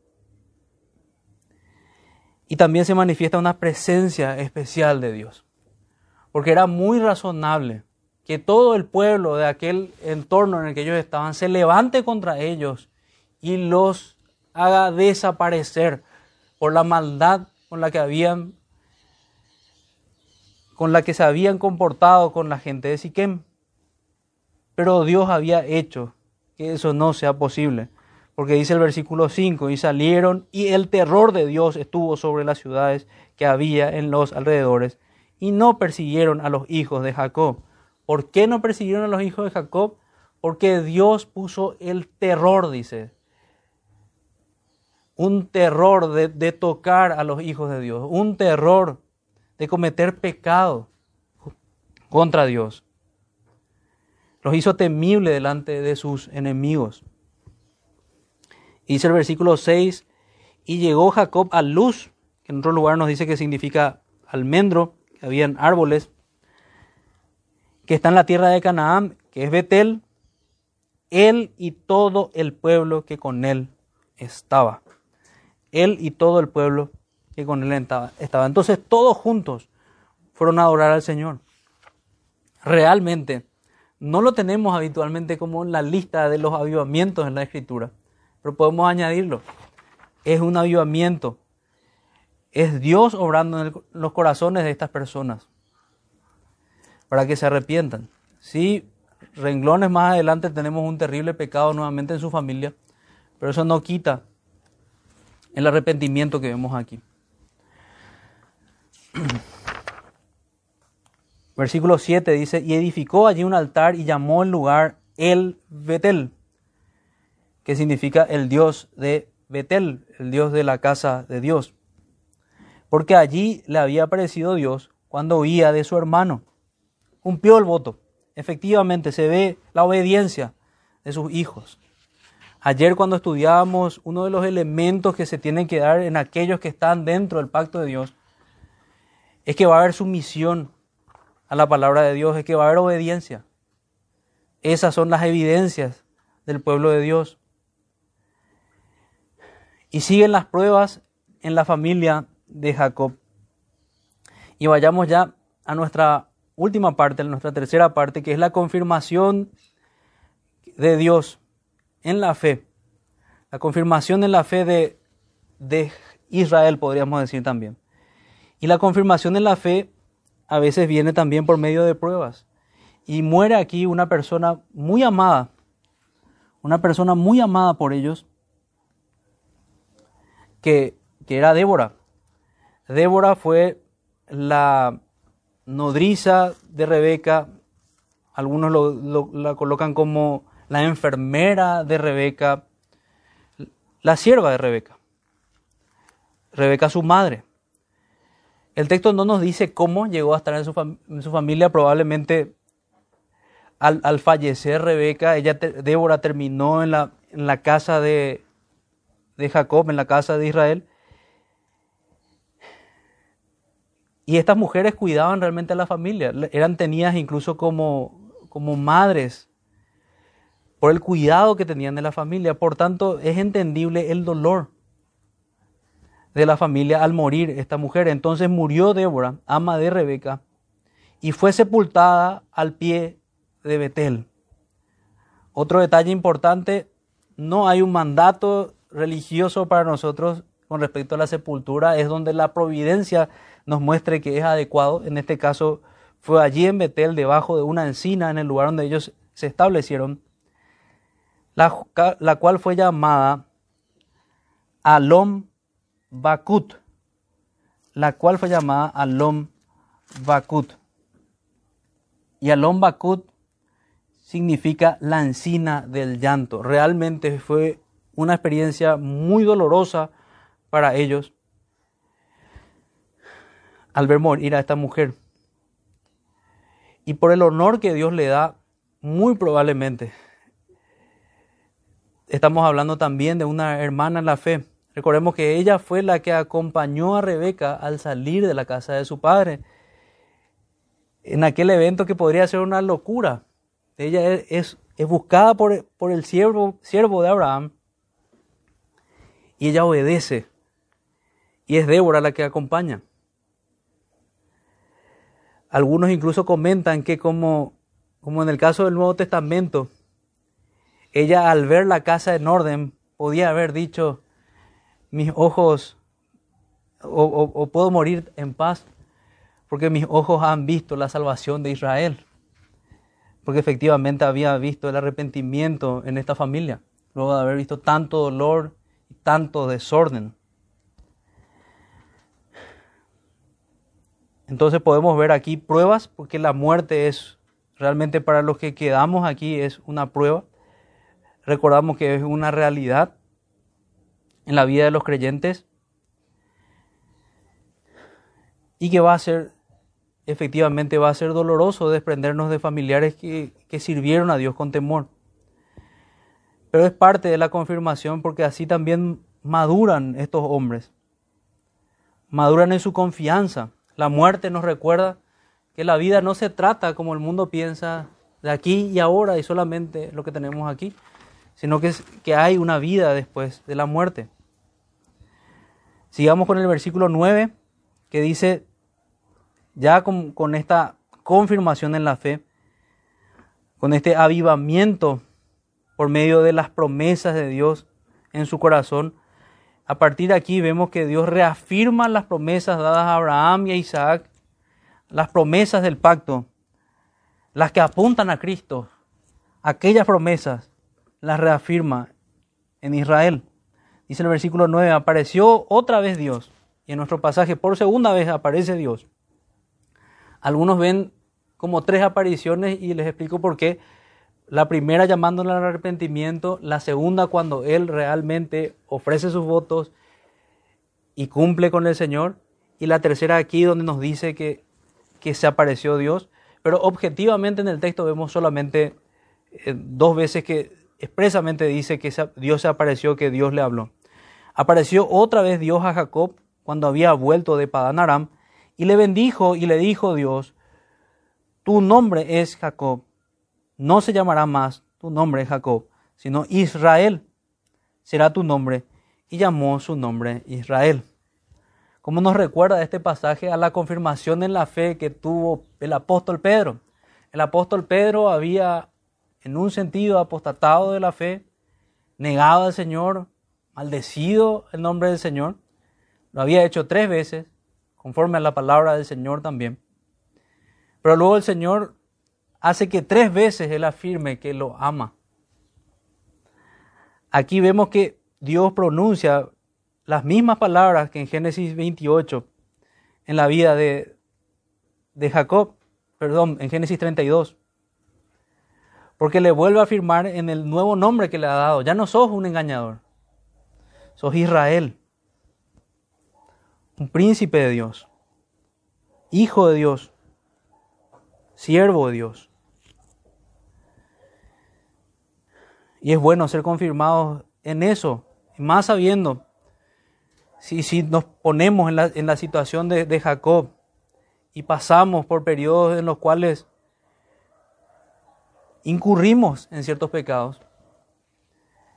Speaker 1: y también se manifiesta una presencia especial de Dios. Porque era muy razonable que todo el pueblo de aquel entorno en el que ellos estaban se levante contra ellos y los haga desaparecer por la maldad con la que habían con la que se habían comportado con la gente de Siquem. Pero Dios había hecho que eso no sea posible, porque dice el versículo 5, y salieron y el terror de Dios estuvo sobre las ciudades que había en los alrededores, y no persiguieron a los hijos de Jacob ¿Por qué no persiguieron a los hijos de Jacob? Porque Dios puso el terror, dice. Un terror de, tocar a los hijos de Dios. Un terror de cometer pecado contra Dios. Los hizo temible delante de sus enemigos. dice el versículo 6, y llegó Jacob a luz, que en otro lugar nos dice que significa almendro, que habían árboles que está en la tierra de Canaán, que es Betel, él y todo el pueblo que con él estaba. Él y todo el pueblo que con él estaba. Entonces todos juntos fueron a adorar al Señor. Realmente, no lo tenemos habitualmente como en la lista de los avivamientos en la Escritura, pero podemos añadirlo. Es un avivamiento. Es Dios obrando en los corazones de estas personas para que se arrepientan. Sí, renglones más adelante tenemos un terrible pecado nuevamente en su familia, pero eso no quita el arrepentimiento que vemos aquí. Versículo 7 dice, y edificó allí un altar y llamó el lugar El Betel, que significa el Dios de Betel, el Dios de la casa de Dios. Porque allí le había aparecido Dios cuando oía de su hermano. Cumplió el voto. Efectivamente se ve la obediencia de sus hijos. Ayer cuando estudiábamos uno de los elementos que se tienen que dar en aquellos que están dentro del pacto de Dios, es que va a haber sumisión a la palabra de Dios, es que va a haber obediencia. Esas son las evidencias del pueblo de Dios. Y siguen las pruebas en la familia de Jacob. Y vayamos ya a nuestra última parte, a nuestra tercera parte, que es la confirmación de Dios en la fe. La confirmación en la fe de, de Israel, podríamos decir también. Y la confirmación en la fe a veces viene también por medio de pruebas. Y muere aquí una persona muy amada, una persona muy amada por ellos, que, era Débora. Débora fue la nodriza de Rebeca, algunos la colocan como la enfermera de Rebeca, la sierva de Rebeca. Rebeca su madre. El texto no nos dice cómo llegó a estar en su, familia, probablemente al, fallecer Rebeca, ella, Débora terminó en la, en la casa de, de Jacob, en la casa de Israel. Y estas mujeres cuidaban realmente a la familia, eran tenidas incluso como, como madres por el cuidado que tenían de la familia. Por tanto, es entendible el dolor de la familia al morir esta mujer. Entonces murió Débora, ama de Rebeca, y fue sepultada al pie de Betel. Otro detalle importante, no hay un mandato religioso para nosotros con respecto a la sepultura, es donde la providencia nos muestre que es adecuado. En este caso fue allí en Betel, debajo de una encina, en el lugar donde ellos se establecieron, la, la cual fue llamada Alom Bakut, la cual fue llamada Alom Bakut. Y Alom Bakut significa la encina del llanto. Realmente fue una experiencia muy dolorosa para ellos al ver morir a esta mujer. Y por el honor que Dios le da, muy probablemente, estamos hablando también de una hermana en la fe, Recordemos que ella fue la que acompañó a Rebeca al salir de la casa de su padre. En aquel evento que podría ser una locura. Ella es, es buscada por, por el siervo, siervo de Abraham y ella obedece. Y es Débora la que acompaña. Algunos incluso comentan que como, como en el caso del Nuevo Testamento, ella al ver la casa en orden podía haber dicho, mis ojos, o, puedo morir en paz, porque mis ojos han visto la salvación de Israel, porque efectivamente había visto el arrepentimiento en esta familia, luego de haber visto tanto dolor y tanto desorden. Entonces podemos ver aquí pruebas, porque la muerte es realmente para los que quedamos aquí es una prueba. Recordamos que es una realidad en la vida de los creyentes y que va a ser, efectivamente va a ser doloroso desprendernos de familiares que, que sirvieron a Dios con temor. Pero es parte de la confirmación porque así también maduran estos hombres, maduran en su confianza. La muerte nos recuerda que la vida no se trata como el mundo piensa de aquí y ahora y solamente lo que tenemos aquí, sino que, es, que hay una vida después de la muerte. Sigamos con el versículo 9, que dice, ya con, con esta confirmación en la fe, con este avivamiento por medio de las promesas de Dios en su corazón, a partir de aquí vemos que Dios reafirma las promesas dadas a Abraham y a Isaac, las promesas del pacto, las que apuntan a Cristo, aquellas promesas las reafirma en Israel. Dice el versículo 9, apareció otra vez Dios. Y en nuestro pasaje, por segunda vez aparece Dios. Algunos ven como tres apariciones y les explico por qué. La primera llamándole al arrepentimiento, la segunda cuando Él realmente ofrece sus votos y cumple con el Señor, y la tercera aquí donde nos dice que, que se apareció Dios. Pero objetivamente en el texto vemos solamente eh, dos veces que expresamente dice que Dios se apareció, que Dios le habló. Apareció otra vez Dios a Jacob cuando había vuelto de Padán Aram y le bendijo y le dijo Dios, tu nombre es Jacob, no se llamará más tu nombre Jacob, sino Israel será tu nombre. Y llamó su nombre Israel. Como nos recuerda este pasaje a la confirmación en la fe que tuvo el apóstol Pedro. El apóstol Pedro había en un sentido apostatado de la fe, negado al Señor, maldecido el nombre del Señor. Lo había hecho tres veces, conforme a la palabra del Señor también. Pero luego el Señor hace que tres veces Él afirme que lo ama. Aquí vemos que Dios pronuncia las mismas palabras que en Génesis 28 en la vida de, de Jacob, perdón, en Génesis 32 porque le vuelve a afirmar en el nuevo nombre que le ha dado. Ya no sos un engañador, sos Israel, un príncipe de Dios, hijo de Dios, siervo de Dios. Y es bueno ser confirmados en eso, más sabiendo, si, si nos ponemos en la, en la situación de, de Jacob y pasamos por periodos en los cuales incurrimos en ciertos pecados,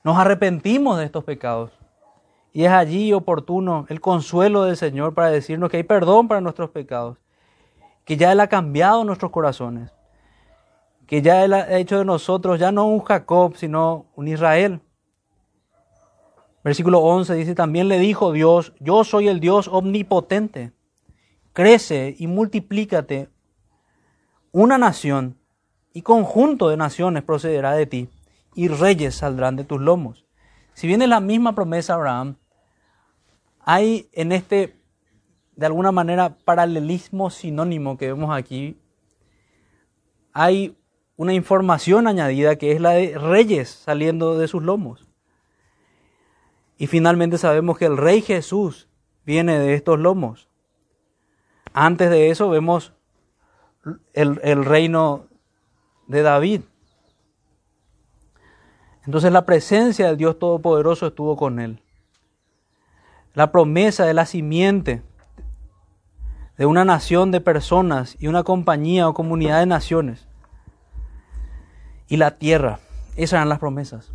Speaker 1: nos arrepentimos de estos pecados. Y es allí oportuno el consuelo del Señor para decirnos que hay perdón para nuestros pecados, que ya Él ha cambiado nuestros corazones, que ya Él ha hecho de nosotros ya no un Jacob, sino un Israel. Versículo 11 dice, también le dijo Dios, yo soy el Dios omnipotente, crece y multiplícate. Una nación y conjunto de naciones procederá de ti, y reyes saldrán de tus lomos. Si bien es la misma promesa Abraham, hay en este, de alguna manera, paralelismo sinónimo que vemos aquí, hay una información añadida que es la de reyes saliendo de sus lomos. Y finalmente sabemos que el rey Jesús viene de estos lomos. Antes de eso vemos el, el reino de David. Entonces la presencia del Dios Todopoderoso estuvo con él. La promesa de la simiente de una nación de personas y una compañía o comunidad de naciones. Y la tierra. Esas eran las promesas.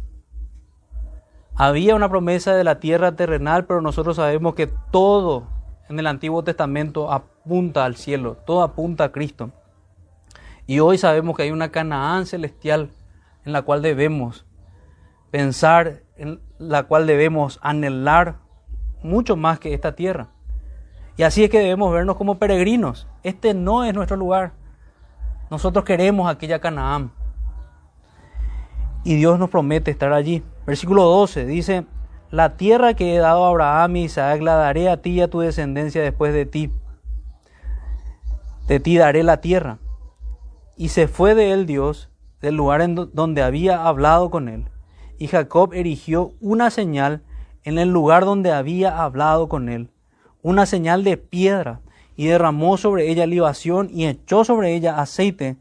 Speaker 1: Había una promesa de la tierra terrenal, pero nosotros sabemos que todo en el Antiguo Testamento apunta al cielo, todo apunta a Cristo. Y hoy sabemos que hay una Canaán celestial en la cual debemos pensar, en la cual debemos anhelar mucho más que esta tierra. Y así es que debemos vernos como peregrinos. Este no es nuestro lugar. Nosotros queremos aquella Canaán. Y Dios nos promete estar allí. Versículo 12 dice, la tierra que he dado a Abraham y Isaac la daré a ti y a tu descendencia después de ti. De ti daré la tierra. Y se fue de él Dios del lugar en donde había hablado con él. Y Jacob erigió una señal en el lugar donde había hablado con él, una señal de piedra, y derramó sobre ella libación y echó sobre ella aceite,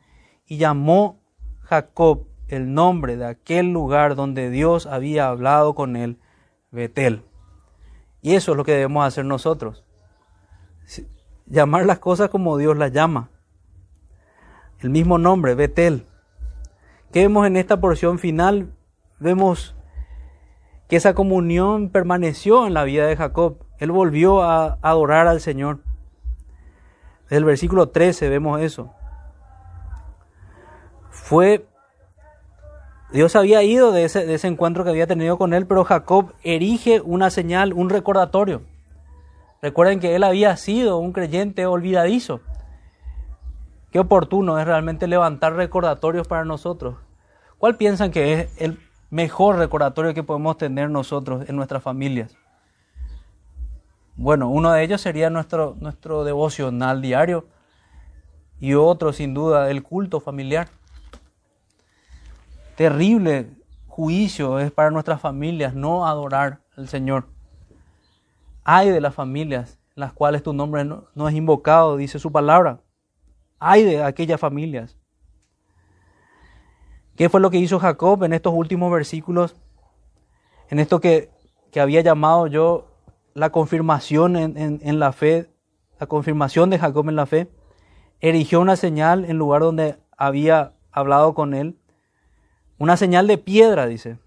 Speaker 1: y llamó Jacob el nombre de aquel lugar donde Dios había hablado con él, Betel. Y eso es lo que debemos hacer nosotros. Llamar las cosas como Dios las llama el mismo nombre, Betel. ¿Qué vemos en esta porción final? Vemos que esa comunión permaneció en la vida de Jacob. Él volvió a adorar al Señor. Desde el versículo 13 vemos eso. Fue, Dios había ido de ese, de ese encuentro que había tenido con él, pero Jacob erige una señal, un recordatorio. Recuerden que él había sido un creyente olvidadizo. Qué oportuno es realmente levantar recordatorios para nosotros. ¿Cuál piensan que es el mejor recordatorio que podemos tener nosotros en nuestras familias? Bueno, uno de ellos sería nuestro, nuestro devocional diario y otro, sin duda, el culto familiar. Terrible juicio es para nuestras familias no adorar al Señor. Hay de las familias en las cuales tu nombre no, no es invocado, dice su palabra. Hay de aquellas familias. ¿Qué fue lo que hizo Jacob en estos últimos versículos? En esto que, que había llamado yo la confirmación en, en, la fe, la confirmación de Jacob en la fe, erigió una señal en lugar donde había hablado con él, una señal de piedra, dice,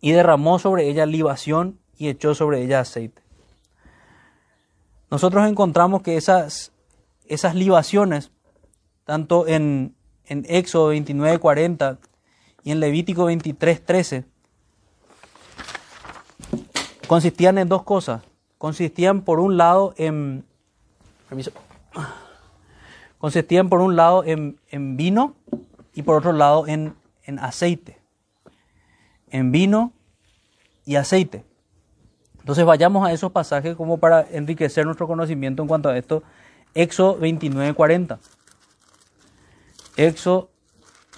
Speaker 1: y derramó sobre ella libación y echó sobre ella aceite. Nosotros encontramos que esas, esas libaciones, tanto en, en Éxodo 29, 40 y en Levítico 23, 13, consistían en dos cosas. Consistían por un lado en... Consistían por un lado en, en vino y por otro lado en, en aceite. En vino y aceite. Entonces vayamos a esos pasajes como para enriquecer nuestro conocimiento en cuanto a esto. Éxodo 29, 40. Éxodo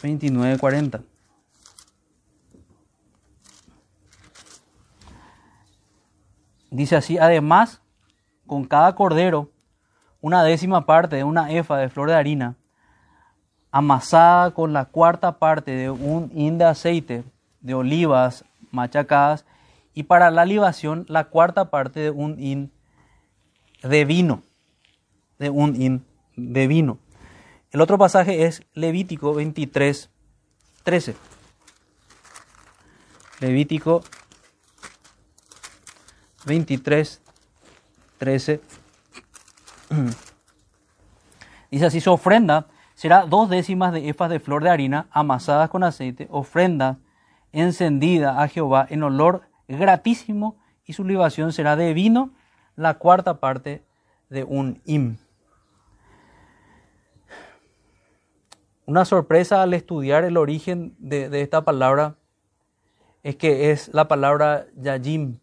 Speaker 1: 29, 40. Dice así, además, con cada cordero, una décima parte de una efa de flor de harina, amasada con la cuarta parte de un hin de aceite de olivas machacadas, y para la libación la cuarta parte de un hin de vino, de un hin de vino. El otro pasaje es Levítico 23, 13. Levítico 23, 13. Dice así, su ofrenda será dos décimas de efas de flor de harina amasadas con aceite, ofrenda encendida a Jehová en olor gratísimo, y su libación será de vino, la cuarta parte de un im. Una sorpresa al estudiar el origen de, de esta palabra es que es la palabra yajim,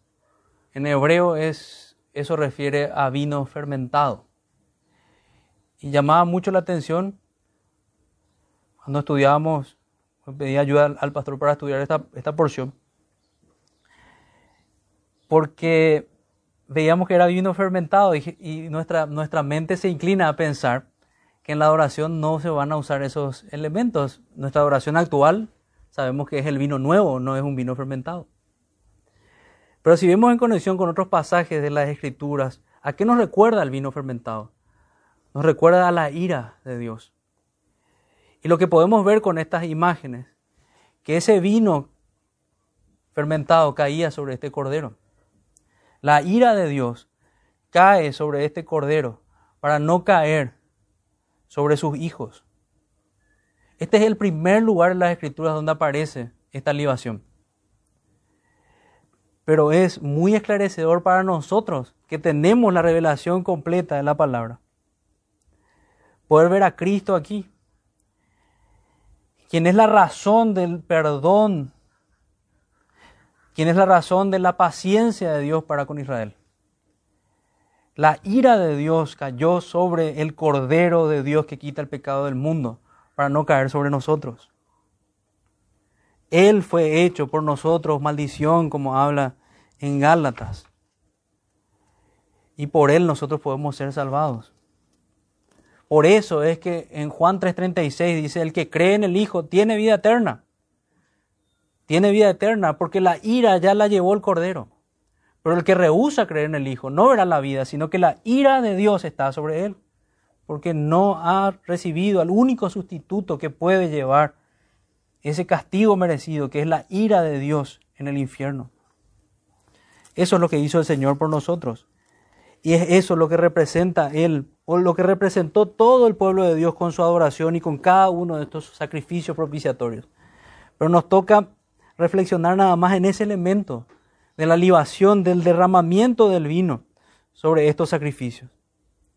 Speaker 1: en hebreo es, eso refiere a vino fermentado. Y llamaba mucho la atención cuando estudiábamos, pedí ayuda al pastor para estudiar esta, esta porción, porque veíamos que era vino fermentado y, y, nuestra, nuestra mente se inclina a pensar que en la adoración no se van a usar esos elementos. Nuestra adoración actual sabemos que es el vino nuevo, no es un vino fermentado. Pero si vemos en conexión con otros pasajes de las Escrituras, ¿a qué nos recuerda el vino fermentado? Nos recuerda a la ira de Dios. Y lo que podemos ver con estas imágenes, que ese vino fermentado caía sobre este cordero. La ira de Dios cae sobre este cordero para no caer sobre sus hijos. Este es el primer lugar en las escrituras donde aparece esta libación pero es muy esclarecedor para nosotros que tenemos la revelación completa de la palabra. Poder ver a Cristo aquí, quien es la razón del perdón, quien es la razón de la paciencia de Dios para con Israel. La ira de Dios cayó sobre el Cordero de Dios que quita el pecado del mundo para no caer sobre nosotros. Él fue hecho por nosotros maldición, como habla en Gálatas. Y por Él nosotros podemos ser salvados. Por eso es que en Juan 3:36 dice, el que cree en el Hijo tiene vida eterna. Tiene vida eterna porque la ira ya la llevó el Cordero. Pero el que rehúsa creer en el Hijo no verá la vida, sino que la ira de Dios está sobre él. Porque no ha recibido al único sustituto que puede llevar ese castigo merecido, que es la ira de Dios en el infierno. Eso es lo que hizo el Señor por nosotros. Y es eso lo que representa Él, o lo que representó todo el pueblo de Dios con su adoración y con cada uno de estos sacrificios propiciatorios. Pero nos toca reflexionar nada más en ese elemento de la libación, del derramamiento del vino sobre estos sacrificios.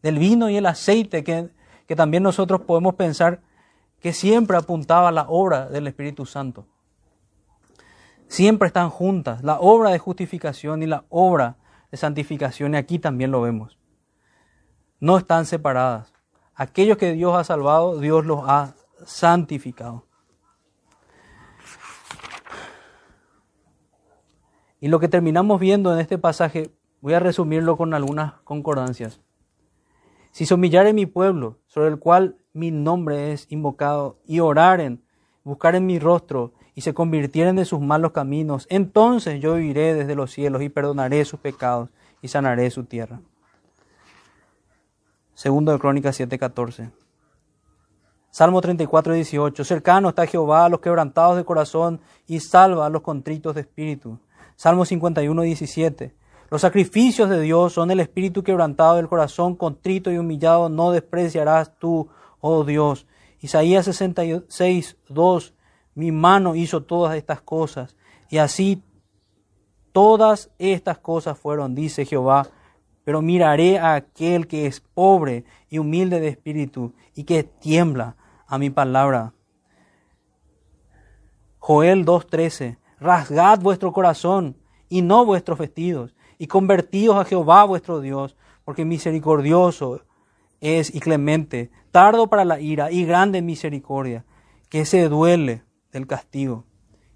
Speaker 1: Del vino y el aceite que, que también nosotros podemos pensar que siempre apuntaba a la obra del Espíritu Santo. Siempre están juntas, la obra de justificación y la obra de santificación, y aquí también lo vemos. No están separadas. Aquellos que Dios ha salvado, Dios los ha santificado. Y lo que terminamos viendo en este pasaje, voy a resumirlo con algunas concordancias. Si se humillare mi pueblo, sobre el cual mi nombre es invocado, y oraren, buscaren mi rostro, y se convirtieren de sus malos caminos, entonces yo iré desde los cielos y perdonaré sus pecados y sanaré su tierra. Segundo de Crónicas 7:14. Salmo 34, 18. Cercano está Jehová a los quebrantados de corazón y salva a los contritos de espíritu. Salmo 51, 17. Los sacrificios de Dios son el espíritu quebrantado del corazón contrito y humillado, no despreciarás tú, oh Dios. Isaías 66, 2. Mi mano hizo todas estas cosas, y así todas estas cosas fueron, dice Jehová. Pero miraré a aquel que es pobre y humilde de espíritu, y que tiembla a mi palabra. Joel 2.13. Rasgad vuestro corazón y no vuestros vestidos y convertíos a Jehová vuestro Dios, porque misericordioso es y clemente, tardo para la ira y grande misericordia, que se duele del castigo.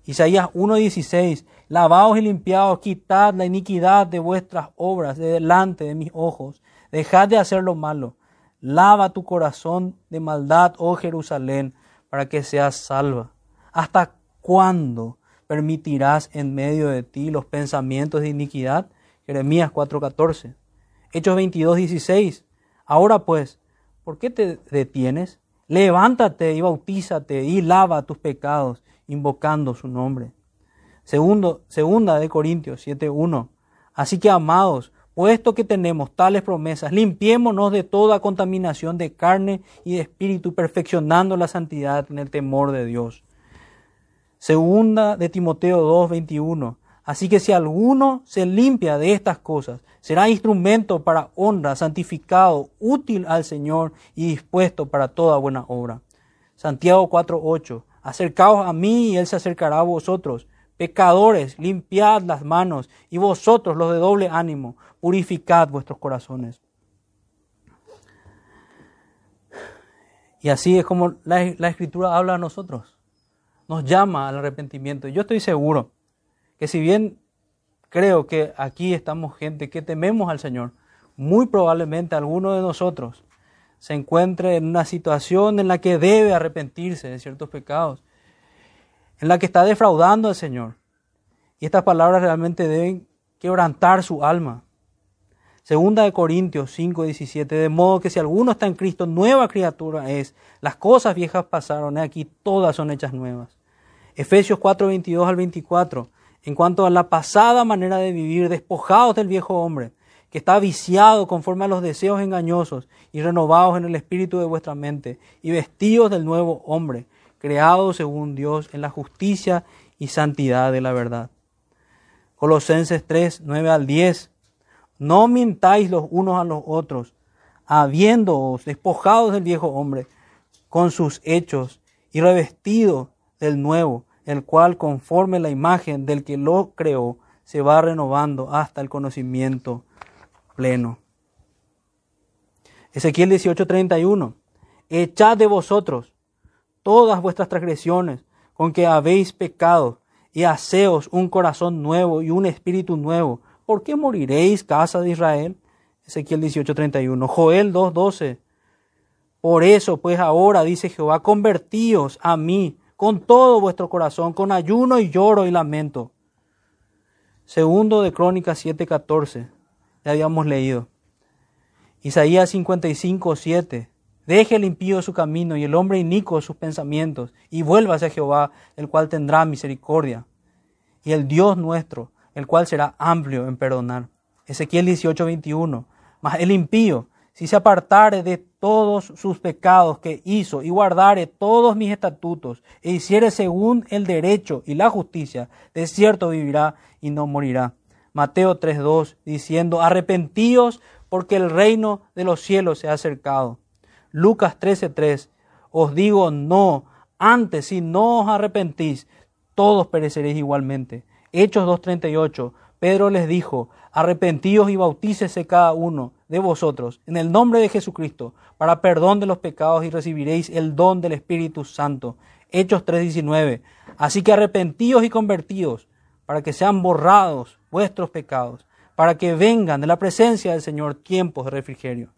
Speaker 1: Isaías 1:16, lavaos y limpiaos, quitad la iniquidad de vuestras obras de delante de mis ojos, dejad de hacer lo malo, lava tu corazón de maldad, oh Jerusalén, para que seas salva. ¿Hasta cuándo permitirás en medio de ti los pensamientos de iniquidad? Jeremías 4:14. Hechos 22:16. Ahora pues, ¿por qué te detienes? Levántate y bautízate y lava tus pecados, invocando su nombre. Segundo, segunda de Corintios 7:1. Así que amados, puesto que tenemos tales promesas, limpiémonos de toda contaminación de carne y de espíritu, perfeccionando la santidad en el temor de Dios. Segunda de Timoteo 2:21. Así que si alguno se limpia de estas cosas, será instrumento para honra, santificado, útil al Señor y dispuesto para toda buena obra. Santiago 4:8. Acercaos a mí y Él se acercará a vosotros. Pecadores, limpiad las manos y vosotros los de doble ánimo, purificad vuestros corazones. Y así es como la, la escritura habla a nosotros. Nos llama al arrepentimiento. Yo estoy seguro que si bien creo que aquí estamos gente que tememos al Señor, muy probablemente alguno de nosotros se encuentre en una situación en la que debe arrepentirse de ciertos pecados, en la que está defraudando al Señor. Y estas palabras realmente deben quebrantar su alma. Segunda de Corintios 5, 17, de modo que si alguno está en Cristo, nueva criatura es. Las cosas viejas pasaron, aquí todas son hechas nuevas. Efesios 4, 22 al 24, en cuanto a la pasada manera de vivir, despojados del viejo hombre, que está viciado conforme a los deseos engañosos, y renovados en el espíritu de vuestra mente, y vestidos del nuevo hombre, creado según Dios en la justicia y santidad de la verdad. Colosenses 3, 9 al 10. No mintáis los unos a los otros, habiéndoos despojados del viejo hombre, con sus hechos, y revestidos del nuevo, el cual conforme la imagen del que lo creó, se va renovando hasta el conocimiento pleno. Ezequiel 18:31. Echad de vosotros todas vuestras transgresiones con que habéis pecado, y haceos un corazón nuevo y un espíritu nuevo. ¿Por qué moriréis, casa de Israel? Ezequiel 18:31. Joel 2:12. Por eso, pues ahora, dice Jehová, convertíos a mí con todo vuestro corazón, con ayuno y lloro y lamento. Segundo de Crónicas 7:14, ya habíamos leído. Isaías 55, 7. Deje el impío su camino y el hombre inico sus pensamientos, y vuélvase a Jehová, el cual tendrá misericordia, y el Dios nuestro, el cual será amplio en perdonar. Ezequiel 18, 21. Mas el impío si se apartare de todos sus pecados que hizo y guardare todos mis estatutos e hiciere según el derecho y la justicia, de cierto vivirá y no morirá. Mateo 3.2 diciendo, arrepentíos porque el reino de los cielos se ha acercado. Lucas 13.3 os digo no, antes si no os arrepentís, todos pereceréis igualmente. Hechos 2.38, Pedro les dijo, arrepentíos y bautícese cada uno de vosotros en el nombre de Jesucristo para perdón de los pecados y recibiréis el don del Espíritu Santo. Hechos 3.19, así que arrepentíos y convertíos para que sean borrados vuestros pecados, para que vengan de la presencia del Señor tiempos de refrigerio.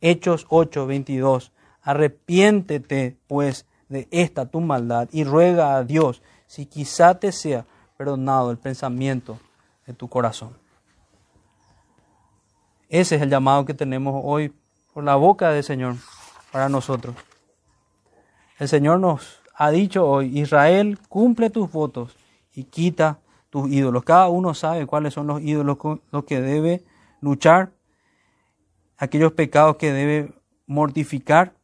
Speaker 1: Hechos 8.22, arrepiéntete pues de esta tu maldad y ruega a Dios si quizá te sea perdonado el pensamiento de tu corazón. Ese es el llamado que tenemos hoy por la boca del Señor para nosotros. El Señor nos ha dicho hoy, Israel, cumple tus votos y quita tus ídolos. Cada uno sabe cuáles son los ídolos con los que debe luchar, aquellos pecados que debe mortificar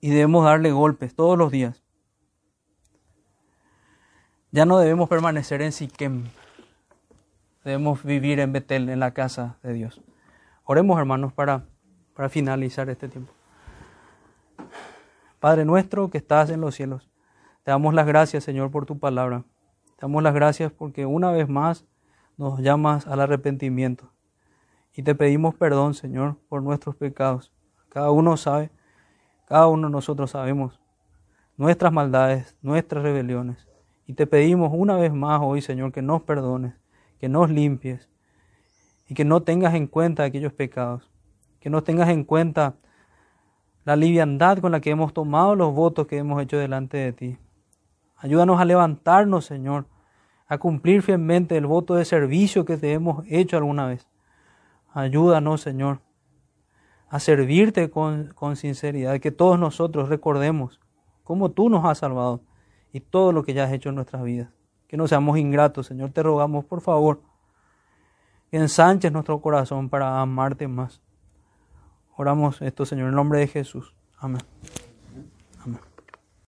Speaker 1: y debemos darle golpes todos los días. Ya no debemos permanecer en Siquem. Debemos vivir en Betel, en la casa de Dios. Oremos, hermanos, para, para finalizar este tiempo. Padre nuestro que estás en los cielos, te damos las gracias, Señor, por tu palabra. Te damos las gracias porque una vez más nos llamas al arrepentimiento. Y te pedimos perdón, Señor, por nuestros pecados. Cada uno sabe, cada uno de nosotros sabemos nuestras maldades, nuestras rebeliones. Y te pedimos una vez más hoy, Señor, que nos perdones, que nos limpies y que no tengas en cuenta aquellos pecados, que no tengas en cuenta la liviandad con la que hemos tomado los votos que hemos hecho delante de ti. Ayúdanos a levantarnos, Señor, a cumplir fielmente el voto de servicio que te hemos hecho alguna vez. Ayúdanos, Señor, a servirte con, con sinceridad, que todos nosotros recordemos cómo tú nos has salvado y todo lo que ya has hecho en nuestras vidas. Que no seamos ingratos, Señor, te rogamos, por favor, que ensanches nuestro corazón para amarte más. Oramos esto, Señor, en nombre de Jesús. Amén.